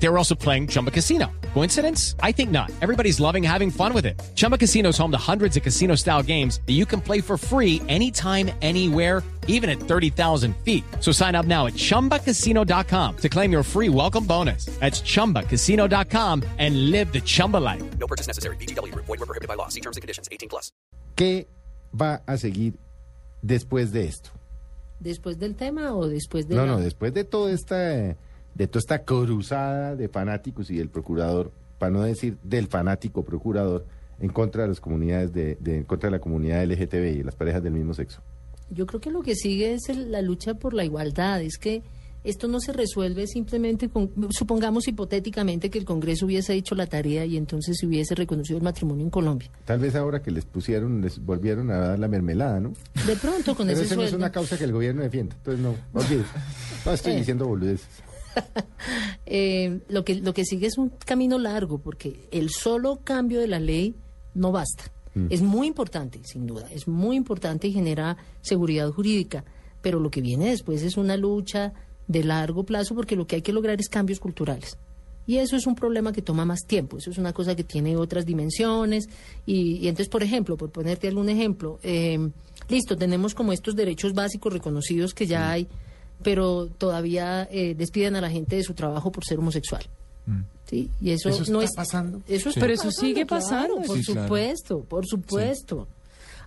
They were also playing Chumba Casino. Coincidence? I think not. Everybody's loving having fun with it. Chumba Casino is home to hundreds of casino style games that you can play for free anytime, anywhere, even at 30,000 feet. So sign up now at chumbacasino.com to claim your free welcome bonus. That's chumbacasino.com and live the Chumba life. No purchase necessary. BGW. Void were prohibited by law. See terms and conditions. 18 plus. ¿Qué va a seguir después de esto? ¿Después del tema o después de No, la- no, después de toda esta eh, de toda esta cruzada de fanáticos y del procurador, para no decir del fanático procurador, en contra de las comunidades de, de- en contra de la comunidad LGTBI y las parejas del mismo sexo. Yo creo que lo que sigue es el- la lucha por la igualdad. Es que esto no se resuelve simplemente con, supongamos hipotéticamente que el Congreso hubiese hecho la tarea y entonces se hubiese reconocido el matrimonio en Colombia. Tal vez ahora que les pusieron, les volvieron a dar la mermelada, ¿no? De pronto con Pero ese esa no es una causa que el gobierno defienda, entonces no, olvides. No estoy Eh. diciendo boludeces. Eh, lo, que, lo que sigue es un camino largo, porque el solo cambio de la ley no basta. Es muy importante, sin duda, es muy importante y genera seguridad jurídica, pero lo que viene después es una lucha de largo plazo, porque lo que hay que lograr es cambios culturales. Y eso es un problema que toma más tiempo, eso es una cosa que tiene otras dimensiones. Y, y entonces, por ejemplo, por ponerte algún ejemplo, eh, listo, tenemos como estos derechos básicos reconocidos que ya hay, pero todavía eh, despiden a la gente de su trabajo por ser homosexual. ¿Sí? Y eso, ¿Eso no está es pasando? Eso está Pero eso pasando, sigue claro, pasando. por Sí, claro. supuesto, por supuesto.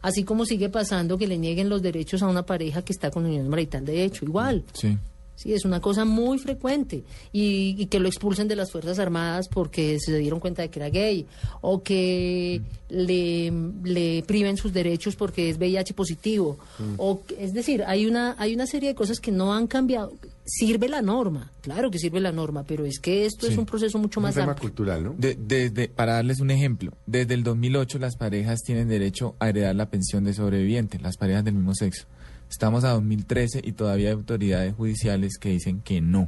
Así como sigue pasando que le nieguen los derechos a una pareja que está con unión marital de hecho, igual. Sí. Sí, es una cosa muy frecuente. Y, y que lo expulsen de las Fuerzas Armadas porque se dieron cuenta de que era gay. O que le, le priven sus derechos porque es VIH positivo. O, que- es decir, hay una, hay una serie de cosas que no han cambiado. Sirve la norma, claro que sirve la norma, pero es que esto es un proceso mucho un más tema amplio. cultural, ¿no? De- desde, para darles un ejemplo, desde el 2008 las parejas tienen derecho a heredar la pensión de sobreviviente, las parejas del mismo sexo. Estamos a 2013 y todavía hay autoridades judiciales que dicen que no.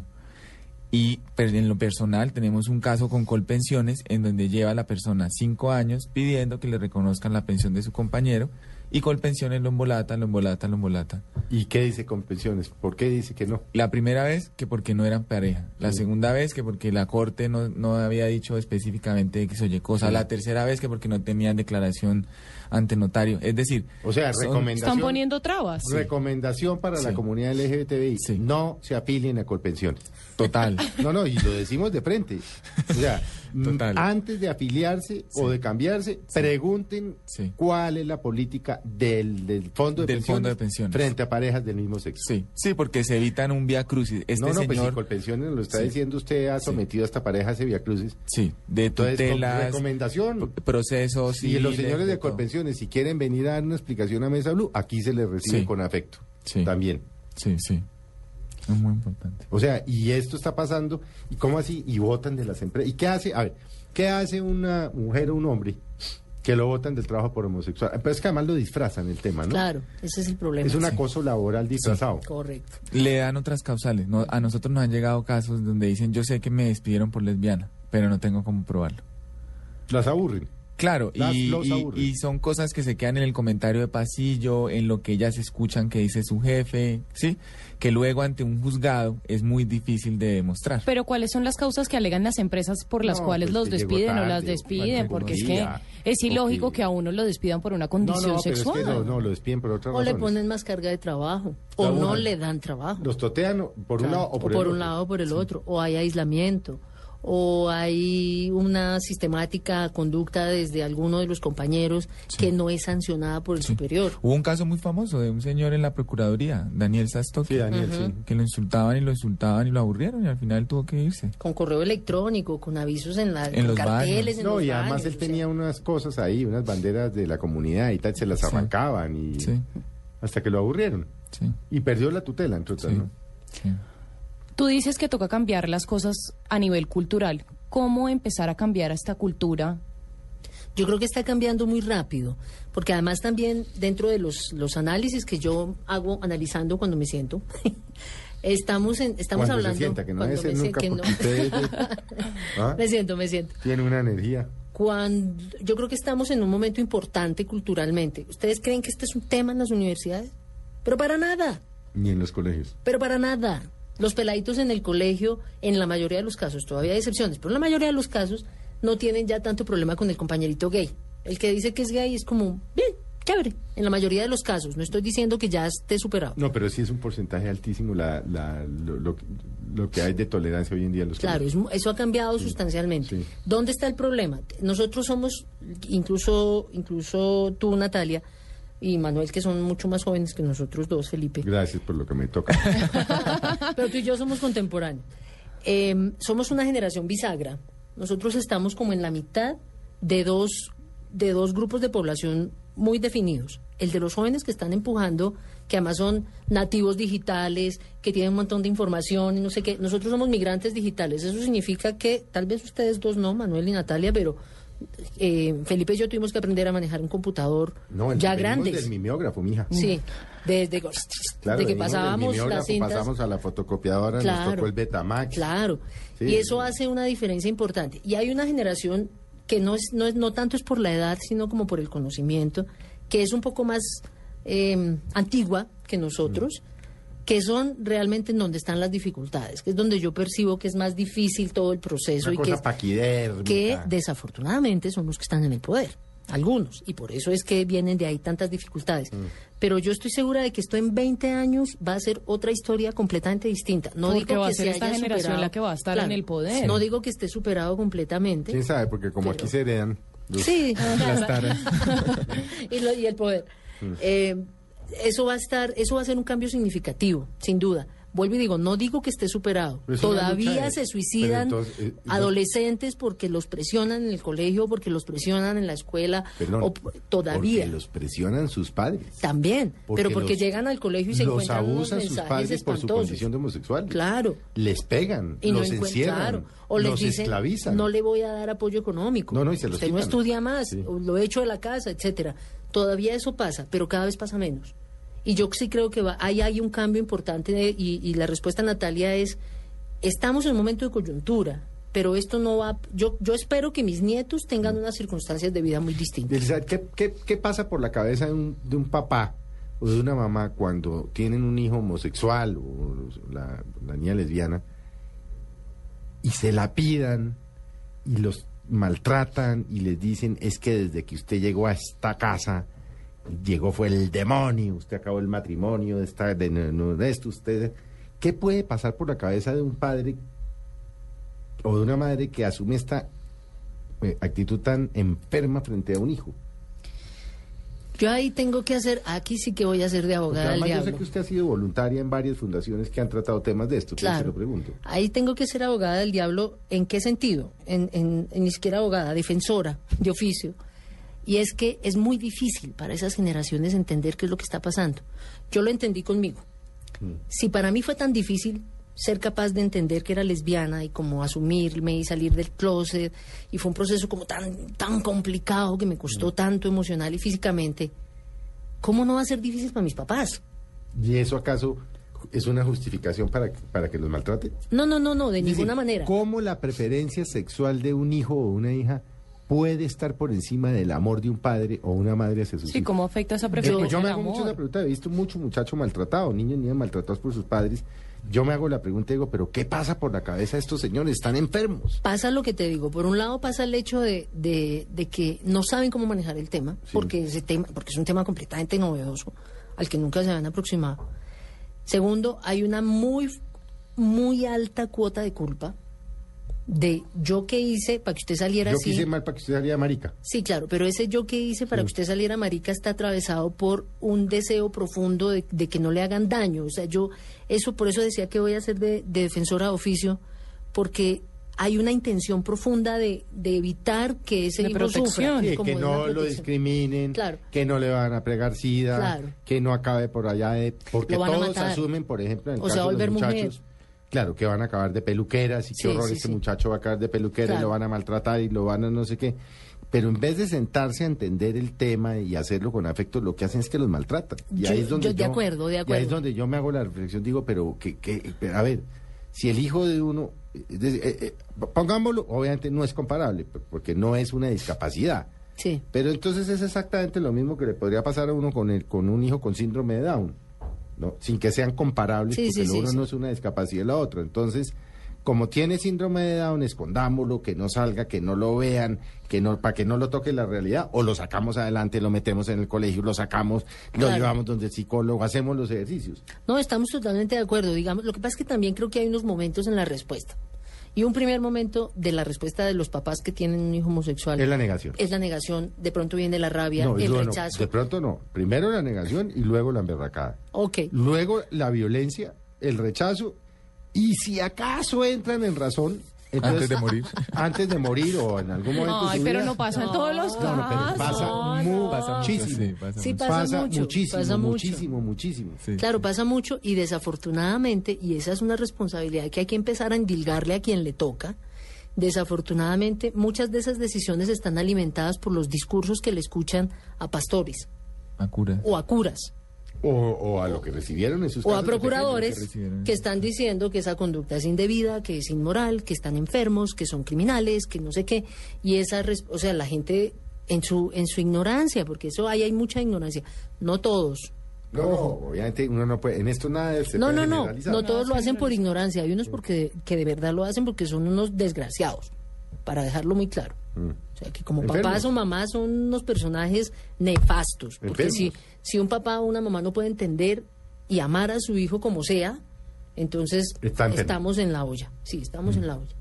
Y per- en lo personal tenemos un caso con Colpensiones en donde lleva la persona cinco años pidiendo que le reconozcan la pensión de su compañero y Colpensiones lo embolata, lo embolata, lo embolata. ¿Y qué dice con pensiones? ¿Por qué dice que no? La primera vez que porque no eran pareja. La Sí. segunda vez que porque la corte no, no había dicho específicamente que se oye cosa. Sí. La tercera vez que porque no tenían declaración ante notario. Es decir, O sea, son- recomendación. Están poniendo trabas. Recomendación para la comunidad LGBTI. Sí. No se afilien a Colpensiones. total. No, no, y lo decimos de frente. O sea, mm, Total. antes de afiliarse o de cambiarse, pregunten Sí. cuál es la política del, del fondo, de, Del pensiones fondo de pensiones. frente a parejas del mismo sexo. Sí, sí, porque se evitan un vía crucis. Este no, no, pues señor, Colpensiones lo está Sí. diciendo usted, ha Sí. sometido a esta pareja a ese via crucis. sí, de Entonces, tutelas, recomendación. procesos Y los señores de todo. Colpensiones, si quieren venir a dar una explicación a Mesa Blue, aquí se les recibe Sí. con afecto. Sí. También. Sí, sí. Es muy importante. O sea, y esto está pasando, ¿y cómo así? Y votan de las empresas. ¿Y qué hace? A ver, ¿qué hace una mujer o un hombre que lo votan del trabajo por homosexual? Pero es que además lo disfrazan el tema, ¿no? Claro, ese es el problema. Es un Sí. acoso laboral disfrazado. Correcto. Le dan otras causales. No, a nosotros nos han llegado casos donde dicen, yo sé que me despidieron por lesbiana, pero no tengo cómo probarlo. Las aburren. Claro, y, son cosas que se quedan en el comentario de pasillo, en lo que ellas escuchan que dice su jefe, ¿sí? Que luego ante un juzgado es muy difícil de demostrar. Pero ¿cuáles son las causas que alegan las empresas por las No, cuales pues los despiden o las o despiden? Porque es que es ilógico porque- que a uno lo despidan por una No, condición no, pero sexual. es que no, no, lo despiden por otra O razón. le ponen más carga de trabajo, o no le dan trabajo. Los totean o- por un lado o por, el un otro. lado o por el otro, o hay aislamiento, o hay una sistemática conducta desde alguno de los compañeros Sí. que no es sancionada por el Sí. superior. Hubo un caso muy famoso de un señor en la Procuraduría, Daniel Sastock, Sí, Daniel, sí. que lo insultaban y lo insultaban y lo aburrieron y al final tuvo que irse. Con correo electrónico, con avisos en, la, En con los carteles, en No, los y además baños, él tenía unas cosas ahí, unas banderas de la comunidad y tal, se las Sí. arrancaban y Sí, hasta que lo aburrieron. sí, Y perdió la tutela, entre otras, sí. ¿no? Tú dices que toca cambiar las cosas a nivel cultural. ¿Cómo empezar a cambiar esta cultura? Yo creo que está cambiando muy rápido, porque además también dentro de los, los análisis que yo hago analizando cuando me siento, estamos en, estamos Cuando se hablando sienta, que no cuando debe ser me nunca, que no. usted ¿Ah? me siento, me siento. tiene una energía. cuando yo creo que estamos en un momento importante culturalmente. ¿Ustedes creen que este es un tema en las universidades? Pero para nada, Ni en los colegios. pero para nada. Los peladitos en el colegio, en la mayoría de los casos, todavía hay excepciones, pero en la mayoría de los casos no tienen ya tanto problema con el compañerito gay. El que dice que es gay es como, bien, chévere, en la mayoría de los casos. No estoy diciendo que ya esté superado. No, pero sí es un porcentaje altísimo la, la- lo, lo- lo que hay de tolerancia hoy en día en los Claro, es eso ha cambiado sustancialmente. sí. ¿Dónde está el problema? Nosotros somos, incluso, incluso tú, Natalia, y Manuel, que son mucho más jóvenes que nosotros dos, Felipe. Gracias por lo que me toca. Pero tú y yo somos contemporáneos. Eh, somos una generación bisagra. Nosotros estamos como en la mitad de dos, de dos grupos de población muy definidos. El de los jóvenes que están empujando, que además son nativos digitales, que tienen un montón de información y no sé qué. Nosotros somos migrantes digitales. Eso significa que, tal vez ustedes dos no, Manuel y Natalia, pero eh, Felipe y yo tuvimos que aprender a manejar un computador No, ya grandes. del mimeógrafo, mija. Sí, desde, Claro, desde que pasábamos las cintas. pasamos a la fotocopiadora, nos tocó el Betamax. Claro. Sí. Y eso hace una diferencia importante. Y hay una generación que no es, no es, no tanto es por la edad, sino como por el conocimiento, que es un poco más eh, antigua que nosotros, que son realmente en donde están las dificultades, que es donde yo percibo que es más difícil todo el proceso Una y cosa que, es- paquidérmica. que desafortunadamente son los que están en el poder, algunos, y por eso es que vienen de ahí tantas dificultades. Mm. Pero yo estoy segura de que esto en 20 años va a ser otra historia completamente distinta. No Porque digo va a que ser se esta haya generación superado. la que va a estar en el poder. No digo que esté superado completamente. ¿Quién sabe? Porque como Pero- aquí se heredan... los- Sí, Las taras. y, lo- y el poder. Mm. Eh, eso va a estar, eso va a ser un cambio significativo, sin duda. Vuelvo y digo, no digo que esté superado. Todavía se suicidan entonces, eh, no- adolescentes porque los presionan en el colegio, porque los presionan en la escuela, Perdón, o todavía. Porque los presionan sus padres. También, pero porque los- llegan al colegio y se los encuentran unos abusan sus padres por su condición de homosexual. Claro. Les pegan, Y los no encierran, claro. o les los dicen, esclavizan. no le voy a dar apoyo económico. No, no, y se los Usted no quitan. estudia más, Sí. lo echo de la casa, etcétera. Todavía eso pasa, pero cada vez pasa menos. Y yo sí creo que ahí hay un cambio importante y, la respuesta, Natalia, es, estamos en un momento de coyuntura, pero esto no va, yo, yo espero que mis nietos tengan unas circunstancias de vida muy distintas. Elizabeth, ¿qué, qué, qué pasa por la cabeza de un, de un papá o de una mamá cuando tienen un hijo homosexual o la, la niña lesbiana y se la pidan y los maltratan y les dicen es que desde que usted llegó a esta casa llegó fue el demonio, usted acabó el matrimonio de, esta, de, de esto, usted... ¿Qué puede pasar por la cabeza de un padre o de una madre que asume esta eh, actitud tan enferma frente a un hijo? Yo ahí tengo que hacer, aquí sí que voy a ser de abogada del además yo sé diablo. que usted ha sido voluntaria en varias fundaciones que han tratado temas de esto, entonces se Claro. lo pregunto. Ahí tengo que ser abogada del diablo. ¿En qué sentido? En, en- en ni siquiera abogada, defensora de oficio. Y es que es muy difícil para esas generaciones entender qué es lo que está pasando. Yo lo entendí conmigo. Si para mí fue tan difícil ser capaz de entender que era lesbiana y como asumirme y salir del closet y fue un proceso como tan tan complicado que me costó tanto emocional y físicamente, ¿cómo no va a ser difícil para mis papás? ¿Y eso acaso es una justificación para, que- para que los maltrate? No, no, no, no, de ninguna manera. ¿Cómo la preferencia sexual de un hijo o una hija puede estar por encima del amor de un padre o una madre hacia sus Sí, hijos? ¿cómo afecta esa Eh, preferencia pues yo me al hago mucho esa pregunta, he visto mucho muchacho maltratado, niños y niñas maltratados por sus padres. Yo me hago la pregunta y digo, ¿pero qué pasa por la cabeza de estos señores? Están enfermos. Pasa lo que te digo. Por un lado pasa el hecho de, de- de que no saben cómo manejar el tema, Sí. porque ese tema, porque es un tema completamente novedoso, al que nunca se habían aproximado. Segundo, hay una muy, muy alta cuota de culpa de yo que hice para que usted saliera Yo así. quise mal para que usted saliera marica. Sí, claro, pero ese yo que hice para que usted saliera marica está atravesado por un deseo profundo de, de que no le hagan daño. O sea, yo, eso, por eso decía que voy a ser de, de defensora de oficio, porque hay una intención profunda de, de evitar que ese De hijo protección. sufra. Sí, como que no lo discriminen, Claro. que no le van a pregar sida, Claro. que no acabe por allá de... Porque todos asumen, por ejemplo, en el O caso de los volver mujer. muchachos, claro, que van a acabar de peluqueras y Sí, qué horror, sí, este sí. muchacho va a acabar de peluquera y lo van a maltratar y lo van a no sé qué. Pero en vez de sentarse a entender el tema y hacerlo con afecto, lo que hacen es que los maltratan. Y Yo- ahí es donde yo de acuerdo, de Y ahí es donde yo me hago la reflexión, digo, pero que, que a ver, si el hijo de uno eh, eh, pongámoslo, obviamente no es comparable, porque no es una discapacidad. Sí. Pero entonces es exactamente lo mismo que le podría pasar a uno con, el, con un hijo con síndrome de Down, ¿no? Sin que sean comparables, Sí, porque sí, lo uno no es una discapacidad y la otra. Entonces, como tiene síndrome de Down, escondámoslo, que no salga, que no lo vean, que no, para que no lo toque la realidad, o lo sacamos adelante, lo metemos en el colegio, lo sacamos, lo llevamos donde el psicólogo, hacemos los ejercicios. No, estamos totalmente de acuerdo. Digamos, lo que pasa es que también creo que hay unos momentos en la respuesta. Y un primer momento de la respuesta de los papás que tienen un hijo homosexual Es la negación. es la negación. De pronto viene la rabia, No, el luego no, rechazo. de pronto no. Primero la negación y luego la emberracada. Ok. Luego la violencia, el rechazo, y si acaso entran en razón, entonces- Antes de morir. antes de morir o en algún momento. de Ay, su pero vida. no pasa en todos los casos. no, pero pasa no, Pasa muchísimo. mucho, sí, pasa Sí, pasa mucho, muchísimo, pasa mucho. muchísimo, muchísimo. Sí. Claro, pasa mucho y desafortunadamente, y esa es una responsabilidad que hay que empezar a endilgarle a quien le toca, desafortunadamente muchas de esas decisiones están alimentadas por los discursos que le escuchan a pastores A o a curas O, o a lo que recibieron en sus o a procuradores que están diciendo que esa conducta es indebida, que es inmoral, que están enfermos, que son criminales, que no sé qué, y esa, o sea, la gente en su en su ignorancia, porque eso ahí hay mucha ignorancia, no todos. pequeños. No, obviamente uno no puede, en esto nada se No, puede no, no, no todos lo hacen por ignorancia, hay unos porque que de verdad lo hacen porque son unos desgraciados, para dejarlo muy claro. Mm. O sea, que como Enfermos. papás o mamás son unos personajes nefastos. Porque Enfermos. si un papá o una mamá no puede entender y amar a su hijo como sea, entonces estamos en la olla. Sí, estamos en la olla.